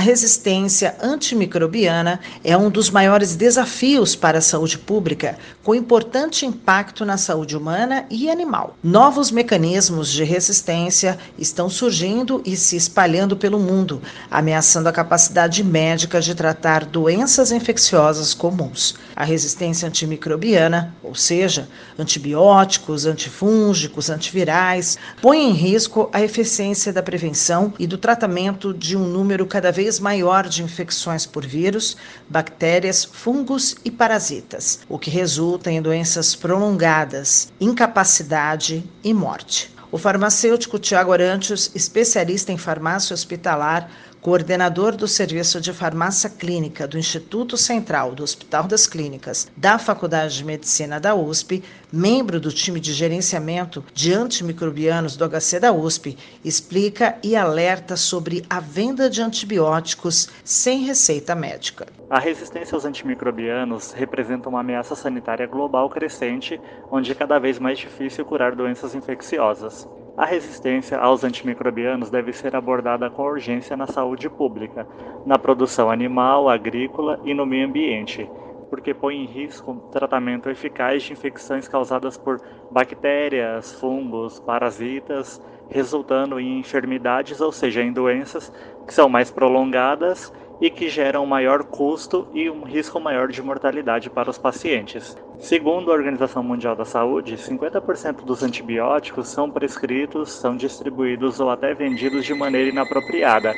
A resistência antimicrobiana é um dos maiores desafios para a saúde pública, com importante impacto na saúde humana e animal. Novos mecanismos de resistência estão surgindo e se espalhando pelo mundo, ameaçando a capacidade médica de tratar doenças infecciosas comuns. A resistência antimicrobiana, ou seja, antibióticos, antifúngicos, antivirais, põe em risco a eficiência da prevenção e do tratamento de um número cada vez vez maior de infecções por vírus, bactérias, fungos e parasitas, o que resulta em doenças prolongadas, incapacidade e morte. O farmacêutico Tiago Arantes, especialista em farmácia hospitalar, coordenador do Serviço de Farmácia Clínica do Instituto Central do Hospital das Clínicas da Faculdade de Medicina da USP, membro do time de gerenciamento de antimicrobianos do HC da USP, explica e alerta sobre a venda de antibióticos sem receita médica. A resistência aos antimicrobianos representa uma ameaça sanitária global crescente, onde é cada vez mais difícil curar doenças infecciosas. A resistência aos antimicrobianos deve ser abordada com urgência na saúde pública, na produção animal, agrícola e no meio ambiente, porque põe em risco o tratamento eficaz de infecções causadas por bactérias, fungos, parasitas, resultando em enfermidades, ou seja, em doenças que são mais prolongadas e que geram maior custo e um risco maior de mortalidade para os pacientes. Segundo a Organização Mundial da Saúde, 50% dos antibióticos são prescritos, são distribuídos ou até vendidos de maneira inapropriada,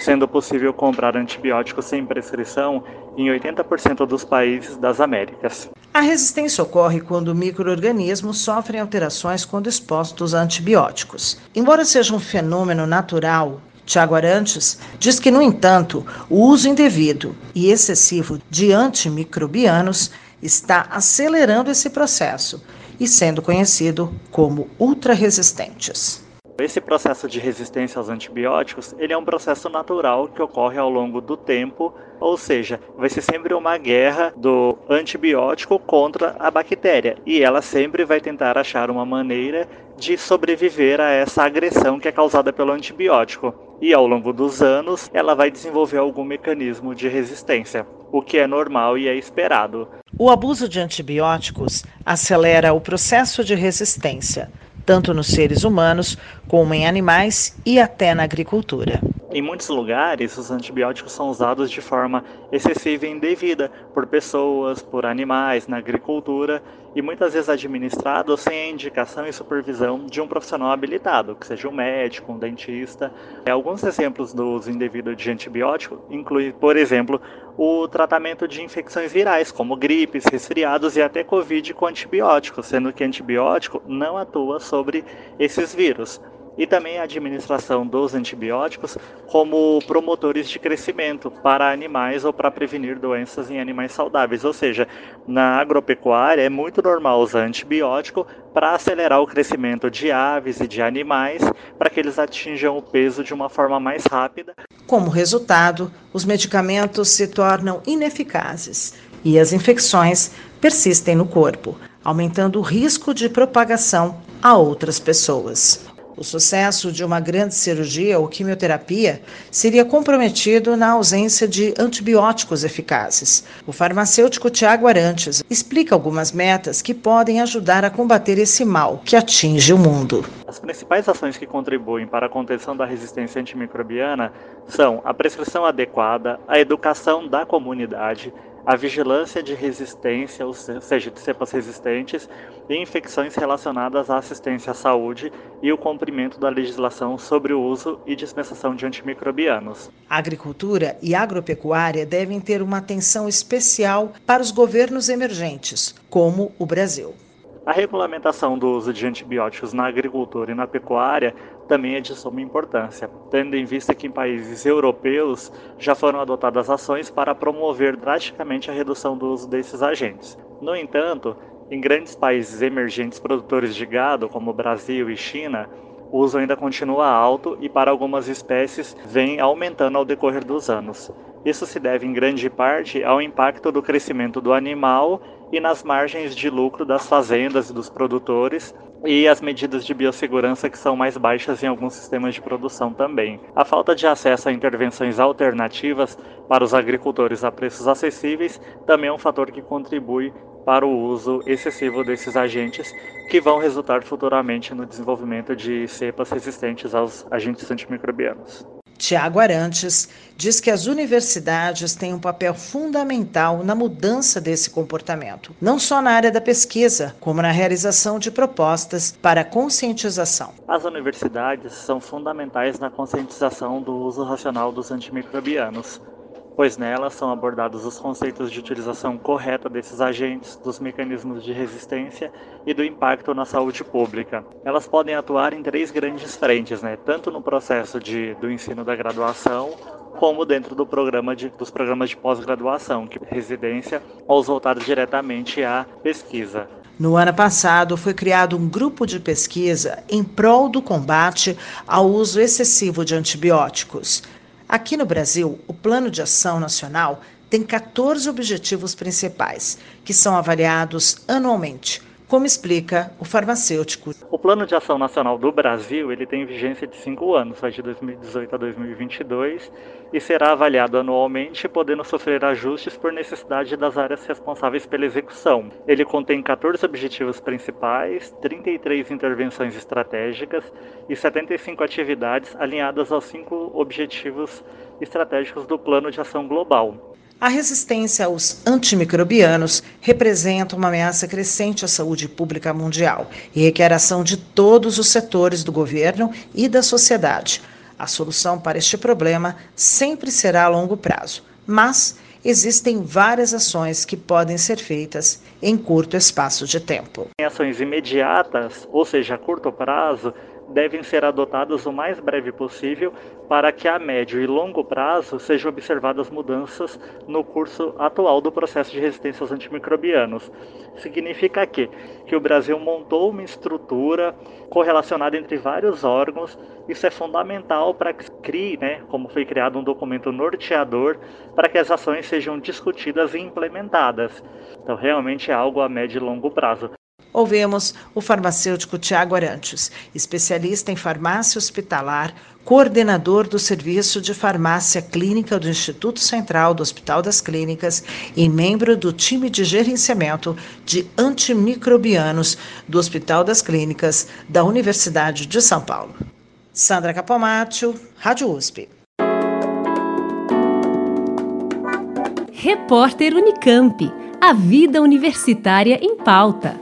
sendo possível comprar antibióticos sem prescrição em 80% dos países das Américas. A resistência ocorre quando microorganismos sofrem alterações quando expostos a antibióticos. Embora seja um fenômeno natural, Tiago Arantes diz que, no entanto, o uso indevido e excessivo de antimicrobianos está acelerando esse processo e sendo conhecido como ultraresistentes. Esse processo de resistência aos antibióticos, ele é um processo natural que ocorre ao longo do tempo, ou seja, vai ser sempre uma guerra do antibiótico contra a bactéria, e ela sempre vai tentar achar uma maneira de sobreviver a essa agressão que é causada pelo antibiótico. E ao longo dos anos, ela vai desenvolver algum mecanismo de resistência, o que é normal e é esperado. O abuso de antibióticos acelera o processo de resistência, tanto nos seres humanos como em animais e até na agricultura. Em muitos lugares, os antibióticos são usados de forma excessiva e indevida por pessoas, por animais, na agricultura e muitas vezes administrados sem a indicação e supervisão de um profissional habilitado, que seja um médico, um dentista. Alguns exemplos do uso indevido de antibiótico incluem, por exemplo, o tratamento de infecções virais, como gripes, resfriados e até Covid com antibióticos, sendo que antibiótico não atua sobre esses vírus e também a administração dos antibióticos como promotores de crescimento para animais ou para prevenir doenças em animais saudáveis. Ou seja, na agropecuária é muito normal usar antibiótico para acelerar o crescimento de aves e de animais para que eles atinjam o peso de uma forma mais rápida. Como resultado, os medicamentos se tornam ineficazes e as infecções persistem no corpo, aumentando o risco de propagação a outras pessoas. O sucesso de uma grande cirurgia ou quimioterapia seria comprometido na ausência de antibióticos eficazes. O farmacêutico Tiago Arantes explica algumas metas que podem ajudar a combater esse mal que atinge o mundo. As principais ações que contribuem para a contenção da resistência antimicrobiana são a prescrição adequada, a educação da comunidade, a vigilância de resistência, ou seja, de cepas resistentes, e infecções relacionadas à assistência à saúde e o cumprimento da legislação sobre o uso e dispensação de antimicrobianos. A agricultura e agropecuária devem ter uma atenção especial para os governos emergentes, como o Brasil. A regulamentação do uso de antibióticos na agricultura e na pecuária também é de suma importância, tendo em vista que em países europeus já foram adotadas ações para promover drasticamente a redução do uso desses agentes. No entanto, em grandes países emergentes produtores de gado, como Brasil e China, o uso ainda continua alto e para algumas espécies vem aumentando ao decorrer dos anos. Isso se deve em grande parte ao impacto do crescimento do animal e nas margens de lucro das fazendas e dos produtores e as medidas de biossegurança que são mais baixas em alguns sistemas de produção também. A falta de acesso a intervenções alternativas para os agricultores a preços acessíveis também é um fator que contribui para o uso excessivo desses agentes, que vão resultar futuramente no desenvolvimento de cepas resistentes aos agentes antimicrobianos. Tiago Arantes diz que as universidades têm um papel fundamental na mudança desse comportamento, não só na área da pesquisa, como na realização de propostas para conscientização. As universidades são fundamentais na conscientização do uso racional dos antimicrobianos, pois nelas são abordados os conceitos de utilização correta desses agentes, dos mecanismos de resistência e do impacto na saúde pública. Elas podem atuar em três grandes frentes, né? tanto no processo de, do ensino da graduação, como dentro do programa de, dos programas de pós-graduação, que é residência, ou voltados diretamente à pesquisa. No ano passado, foi criado um grupo de pesquisa em prol do combate ao uso excessivo de antibióticos. Aqui no Brasil, o Plano de Ação Nacional tem 14 objetivos principais, que são avaliados anualmente, como explica o farmacêutico. O Plano de Ação Nacional do Brasil ele tem vigência de cinco anos, vai de 2018 a 2022, e será avaliado anualmente, podendo sofrer ajustes por necessidade das áreas responsáveis pela execução. Ele contém 14 objetivos principais, 33 intervenções estratégicas e 75 atividades alinhadas aos cinco objetivos estratégicos do Plano de Ação Global. A resistência aos antimicrobianos representa uma ameaça crescente à saúde pública mundial e requer ação de todos os setores do governo e da sociedade. A solução para este problema sempre será a longo prazo, mas existem várias ações que podem ser feitas em curto espaço de tempo. Em ações imediatas, ou seja, a curto prazo, devem ser adotadas o mais breve possível para que a médio e longo prazo sejam observadas mudanças no curso atual do processo de resistência aos antimicrobianos. Significa que, que o Brasil montou uma estrutura correlacionada entre vários órgãos, isso é fundamental para que crie, né, como foi criado um documento norteador, para que as ações sejam discutidas e implementadas. Então, realmente é algo a médio e longo prazo. Ouvimos o farmacêutico Tiago Arantes, especialista em farmácia hospitalar, coordenador do Serviço de Farmácia Clínica do Instituto Central do Hospital das Clínicas e membro do time de gerenciamento de antimicrobianos do Hospital das Clínicas da Universidade de São Paulo. Sandra Capomatto, Rádio USP. Repórter Unicamp. A vida universitária em pauta.